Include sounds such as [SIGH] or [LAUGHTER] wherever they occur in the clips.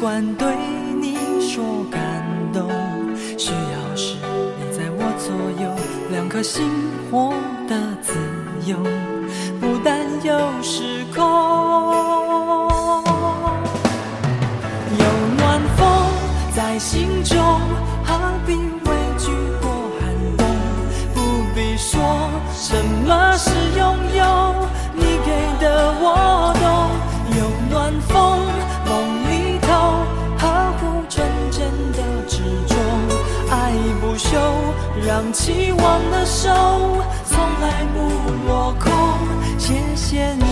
惯对你说感动，需要是你在我左右，两颗心活得自由，不担忧时空。有暖风在心中，何必畏惧过寒冬？不必说什么是拥有，你给的我懂。有暖风，梦。手从来不落空，谢谢你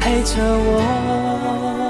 陪着我。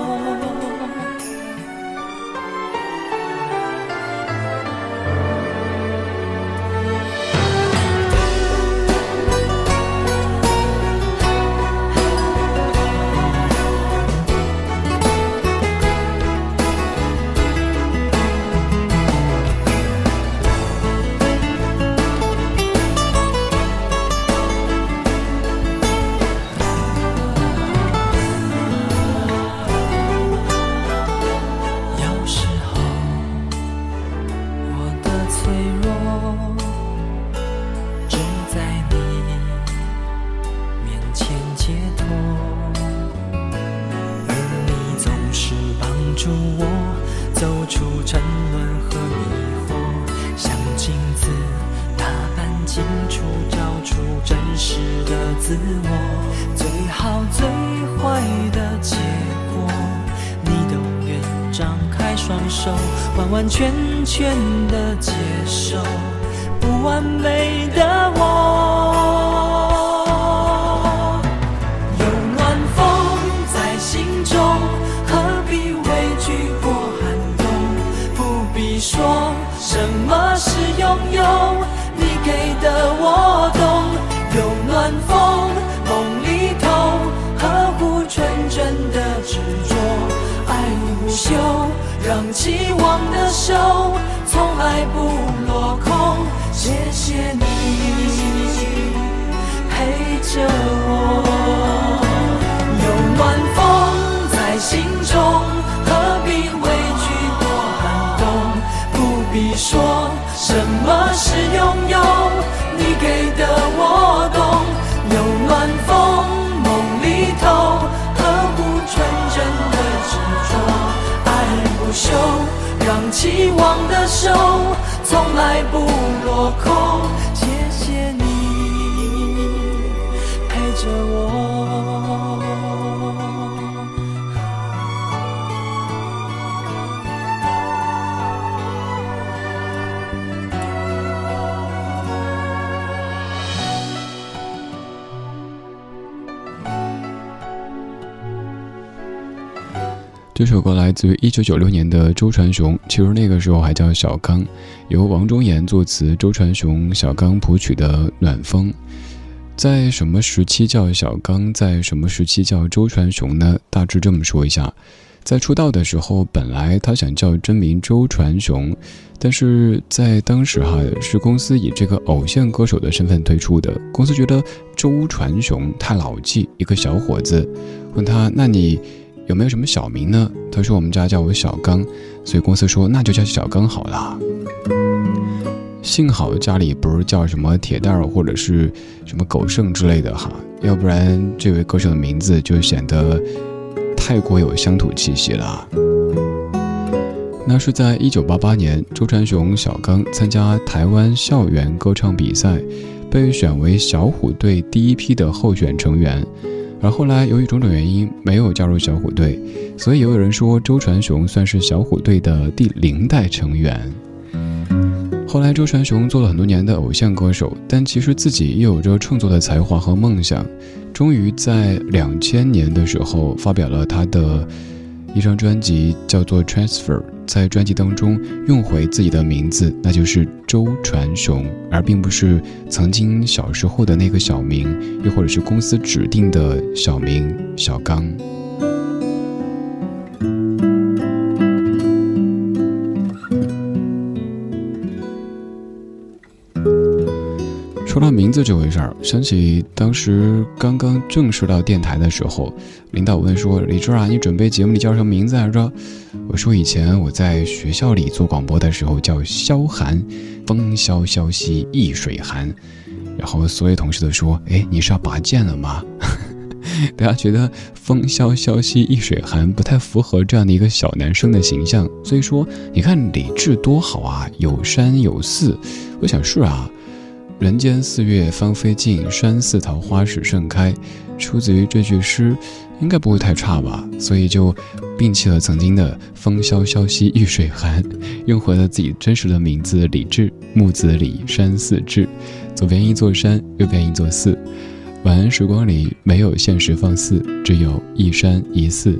说什么是拥有，你给的我懂，有暖风，梦里头，呵护纯真的执着，爱无休，让期望的手从来不落空，谢谢你，陪着我，有暖风。什么是拥有，你给的我懂。有暖风梦里头，呵护纯真的执着。爱不休，让期望的手从来不落空。这首歌来自于一九九六年的周传雄，其实那个时候还叫小刚，由王中岩作词，周传雄、小刚谱曲的《暖风》。在什么时期叫小刚，在什么时期叫周传雄呢？大致这么说一下，在出道的时候，本来他想叫真名周传雄，但是在当时哈是公司以这个偶像歌手的身份推出的，公司觉得周传雄太老气，一个小伙子，问他那你。有没有什么小名呢？他说我们家叫我小刚，所以公司说那就叫小刚好了。幸好家里不是叫什么铁蛋儿或者是什么狗剩之类的哈，要不然这位歌手的名字就显得太过有乡土气息了。那是在一九八八年，周传雄小刚参加台湾校园歌唱比赛，被选为小虎队第一批的候选成员。而后来由于种种原因没有加入小虎队，所以也有人说周传雄算是小虎队的第零代成员。后来周传雄做了很多年的偶像歌手，但其实自己也有着创作的才华和梦想。终于在两千年的时候发表了他的一张专辑，叫做《Transfer》。在专辑当中用回自己的名字，那就是周传雄，而并不是曾经小时候的那个小名，又或者是公司指定的小名小刚。说到名字这回事儿，想起当时刚刚正式到电台的时候，领导问说：“李志啊，你准备节目里叫什么名字来着？”我说：“以前我在学校里做广播的时候叫萧寒，风萧萧兮易水寒。”然后所有同事都说：“哎，你是要拔剑了吗？” [LAUGHS] 大家觉得“风萧萧兮易水寒”不太符合这样的一个小男生的形象，所以说你看李志多好啊，有山有寺。我想是啊。人间四月芳菲尽，山寺桃花始盛开，出自于这句诗，应该不会太差吧？所以就摒弃了曾经的风萧萧兮易水寒，用回了自己真实的名字李志，木子李，山寺志，左边一座山，右边一座寺。晚安时光里没有现实放肆，只有一山一寺。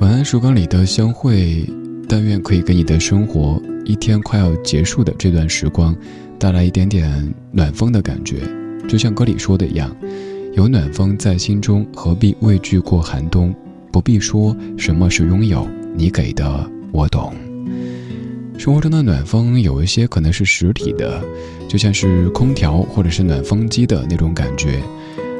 晚安时光里的相会，但愿可以给你的生活。一天快要结束的这段时光，带来一点点暖风的感觉，就像歌里说的一样，有暖风在心中，何必畏惧过寒冬？不必说什么是拥有，你给的我懂。生活中的暖风有一些可能是实体的，就像是空调或者是暖风机的那种感觉，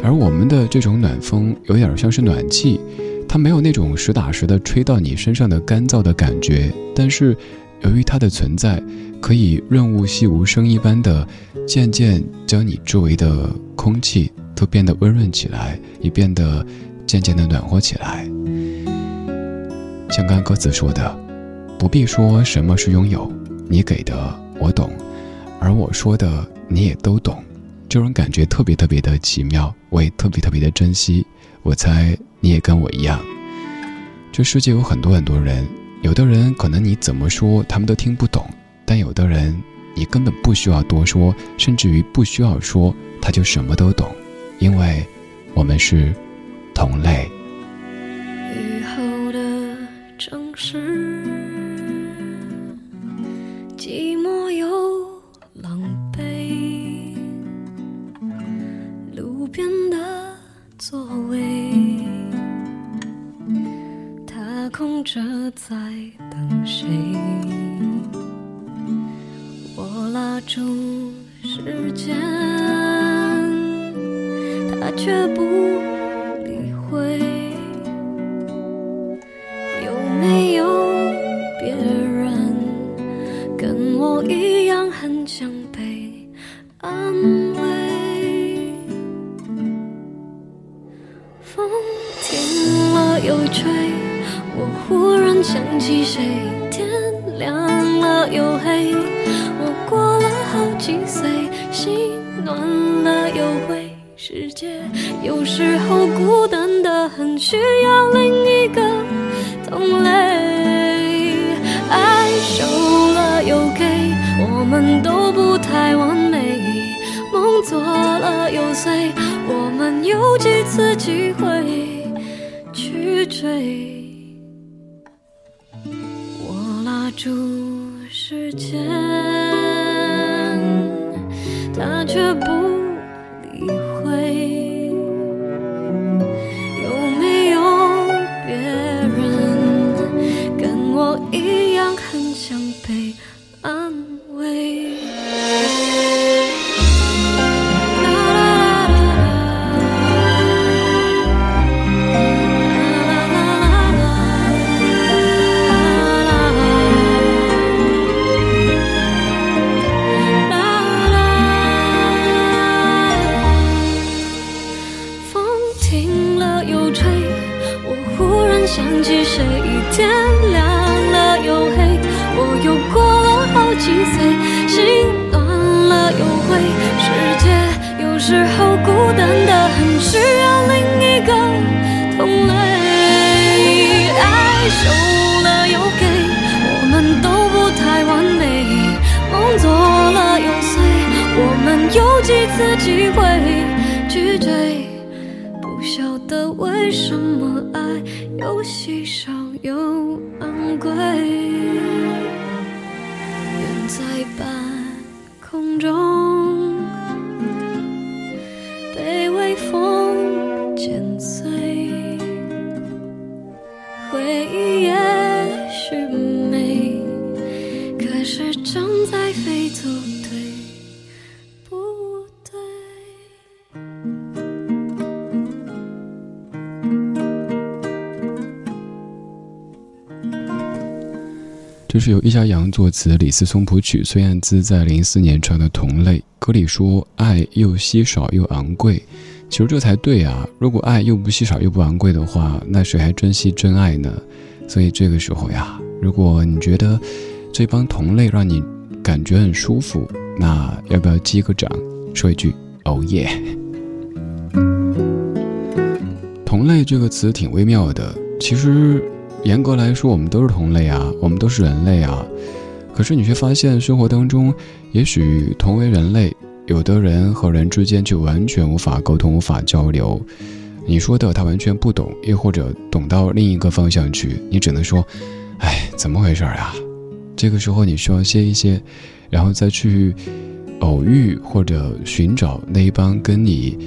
而我们的这种暖风有点像是暖气，它没有那种实打实的吹到你身上的干燥的感觉，但是。由于它的存在，可以润物细无声一般的，渐渐将你周围的空气都变得温润起来，也变得渐渐的暖和起来。像刚歌词说的，不必说什么是拥有，你给的我懂，而我说的你也都懂，这种感觉特别特别的奇妙，我也特别特别的珍惜。我猜你也跟我一样，这世界有很多很多人。有的人可能你怎么说他们都听不懂，但有的人你根本不需要多说，甚至于不需要说他就什么都懂，因为我们是同类。吹。我忽然想起谁，天亮了又黑，我过了好几岁，心暖了又灰，世界有时候孤单的很，需会。这是由易家扬作词，李思聪谱曲，孙燕姿在零四年唱的《同类》。歌里说：“爱又稀少又昂贵。”其实这才对啊！如果爱又不稀少又不昂贵的话，那谁还珍惜真爱呢？所以这个时候呀，如果你觉得这帮同类让你感觉很舒服，那要不要击个掌，说一句“哦耶”？同类这个词挺微妙的，其实。严格来说，我们都是同类啊，我们都是人类啊。可是你却发现，生活当中，也许同为人类，有的人和人之间就完全无法沟通、无法交流。你说的他完全不懂，又或者懂到另一个方向去，你只能说：“哎，怎么回事呀？”这个时候你需要歇一歇，然后再去偶遇或者寻找那一帮跟你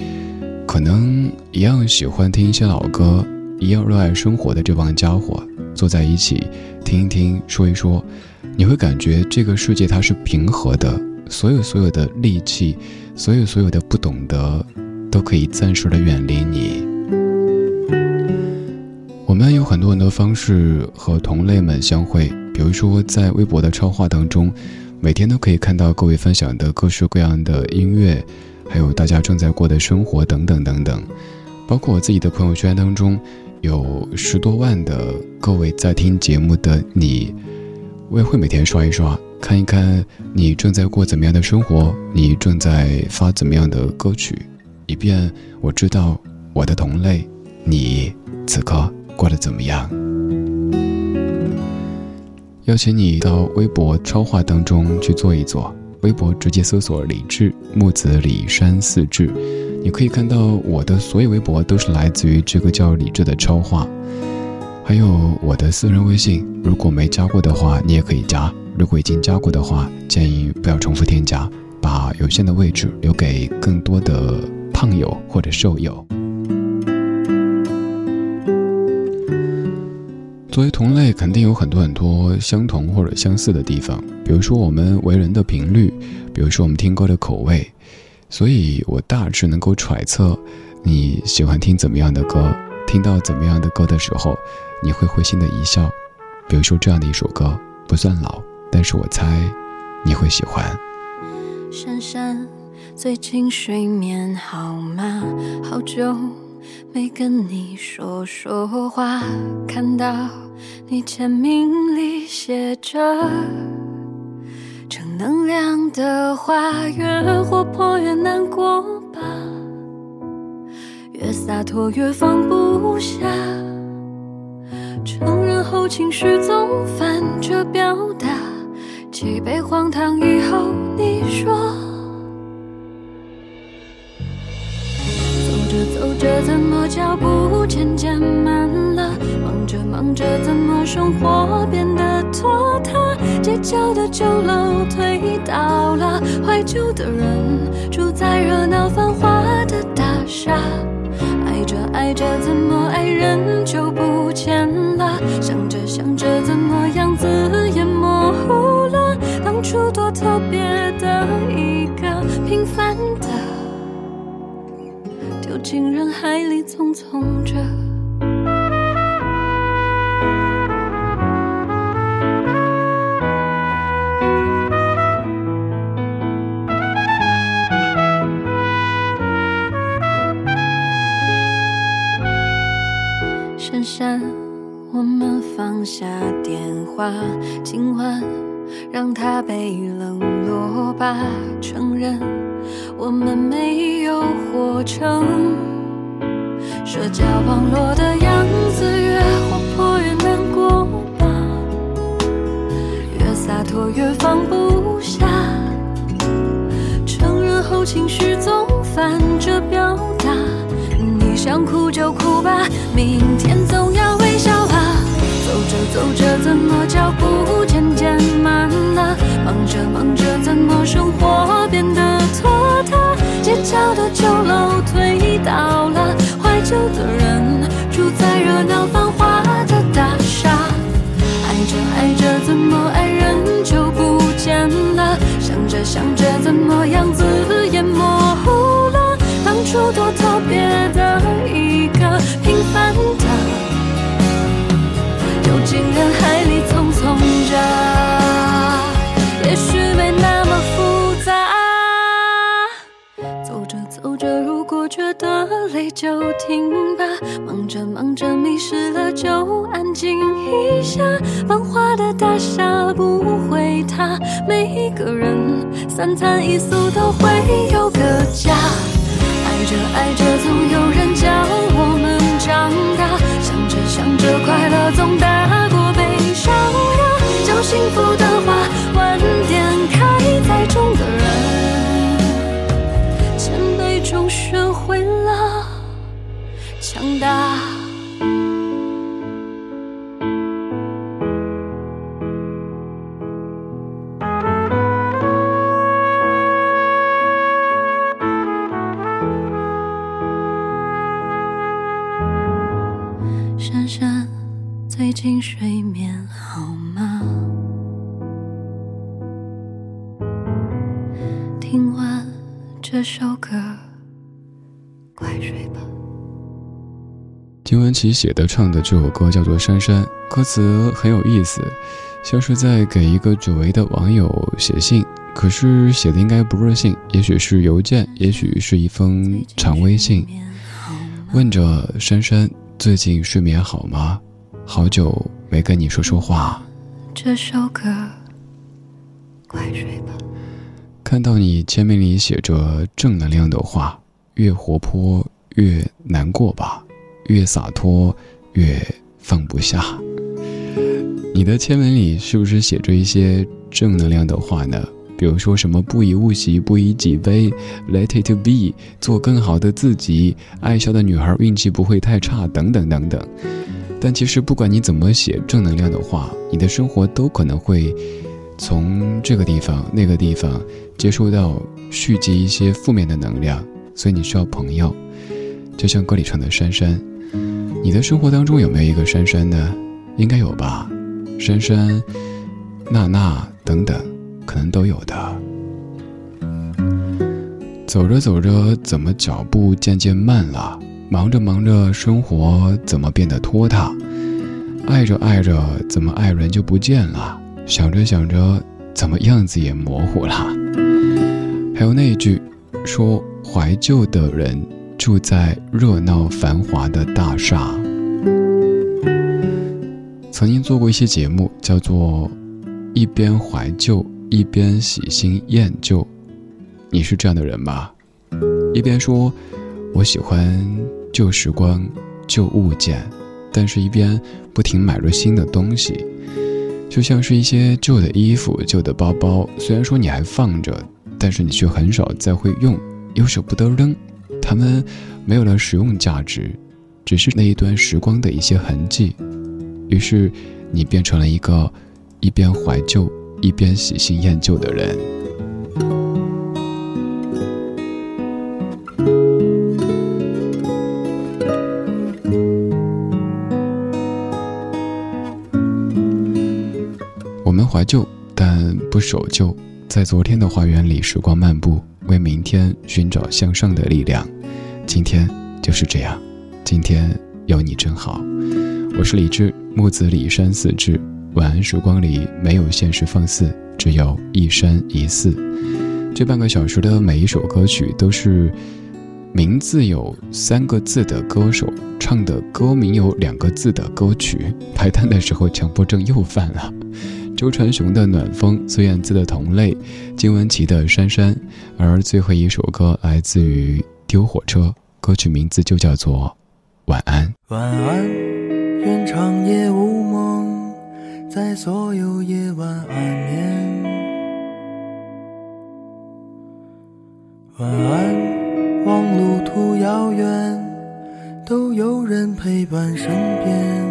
可能一样喜欢听一些老歌。一样热爱生活的这帮家伙坐在一起，听一听，说一说，你会感觉这个世界它是平和的，所有所有的戾气，所有所有的不懂得，都可以暂时的远离你。我们有很多很多方式和同类们相会，比如说在微博的超话当中，每天都可以看到各位分享的各式各样的音乐，还有大家正在过的生活等等等等，包括我自己的朋友圈当中。有十多万的各位在听节目的你，我也会每天刷一刷，看一看你正在过怎么样的生活，你正在发怎么样的歌曲，以便我知道我的同类，你此刻过得怎么样。邀请你到微博超话当中去做一做，微博直接搜索“李志木子李山四志”。你可以看到我的所有微博都是来自于这个叫李智的超话，还有我的私人微信，如果没加过的话，你也可以加；如果已经加过的话，建议不要重复添加，把有限的位置留给更多的胖友或者瘦友。作为同类，肯定有很多很多相同或者相似的地方，比如说我们为人的频率，比如说我们听歌的口味。所以我大致能够揣测你喜欢听怎么样的歌，听到怎么样的歌的时候，你会会心的一笑。比如说这样的一首歌，不算老，但是我猜你会喜欢。珊珊，最近睡眠好吗？好久没跟你说说话，看到你签名里写着。能量的话，越活泼越难过吧，越洒脱越放不下。承认后情绪总反着表达，几杯荒唐以后，你说，走着走着怎么脚步渐渐慢？想着怎么生活变得拖沓？街角的旧楼推倒了，怀旧的人住在热闹繁华的大厦。爱着爱着怎么爱人就不见了？想着想着怎么样子也模糊了？当初多特别的一个平凡的，丢进人海里匆匆着。我们放下电话，今晚让它被冷落吧。承认。我们没有活成社交网络的样子，越活泼越难过吧，越洒脱越放不下。承认。后情绪总反着表。想哭就哭吧，明天总要微笑吧。走着走着，怎么脚步渐渐慢了？忙着忙着，怎么生活变得拖沓？街角的酒楼推倒了，怀旧的人住在热闹繁华的大厦。爱着爱着，怎么爱人就不见了？想着想着，怎么样子也模糊了？当初多特别的一个平凡的。游进人海里匆匆着，也许没那么复杂。走着走着，如果觉得累就停吧。忙着忙着迷失了就安静一下。繁华的大厦不会塌，每一个人三餐一宿都会有个家。爱着爱着，总有人教我们长大。想着想着，快乐总大过悲伤。让讲。幸福的话，晚点金玟岐写的唱的这首歌叫做《珊珊》，歌词很有意思，像是在给一个久违的网友写信，可是写的应该不是信，也许是邮件，也许是一封长微信，问着珊珊最近睡眠好吗？好久没跟你说说话。这首歌，快睡吧。看到你签名里写着正能量的话，越活泼越难过吧，越洒脱越放不下。你的签名里是不是写着一些正能量的话呢？比如说什么不以物喜，不以己悲，Let it be，做更好的自己，爱笑的女孩运气不会太差，等等等等。但其实不管你怎么写正能量的话，你的生活都可能会。从这个地方、那个地方接收到蓄积一些负面的能量，所以你需要朋友，就像歌里唱的珊珊。你的生活当中有没有一个珊珊呢？应该有吧，珊珊、娜娜等等，可能都有的。走着走着，怎么脚步渐渐慢了？忙着忙着，生活怎么变得拖沓？爱着爱着，怎么爱人就不见了？想着想着，怎么样子也模糊了。[LAUGHS] 还有那一句，说怀旧的人住在热闹繁华的大厦。曾经做过一些节目，叫做“一边怀旧一边喜新厌旧”。你是这样的人吗？一边说我喜欢旧时光、旧物件，但是一边不停买入新的东西。就像是一些旧的衣服、旧的包包，虽然说你还放着，但是你却很少再会用，又舍不得扔，它们没有了实用价值，只是那一段时光的一些痕迹。于是，你变成了一个一边怀旧一边喜新厌旧的人。我们怀旧，但不守旧，在昨天的花园里时光漫步，为明天寻找向上的力量。今天就是这样，今天有你真好。我是李志，木子李山寺志。晚安时光里没有现实放肆，只有一山一寺。这半个小时的每一首歌曲都是名字有三个字的歌手唱的歌名有两个字的歌曲。排单的时候强迫症又犯了。周传雄的《暖风》，孙燕姿的《同类》，金玟岐的《珊珊》，而最后一首歌来自于丢火车，歌曲名字就叫做《晚安》。晚安，愿长夜无梦，在所有夜晚安眠。晚安，望路途遥远，都有人陪伴身边。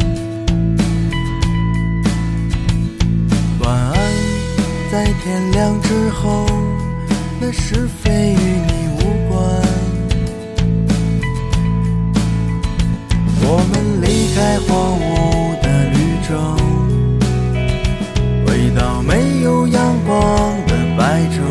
天亮之后，那是非与你无关。我们离开荒芜的绿洲，回到没有阳光的白昼。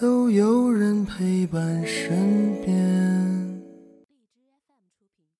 都有人陪伴身边。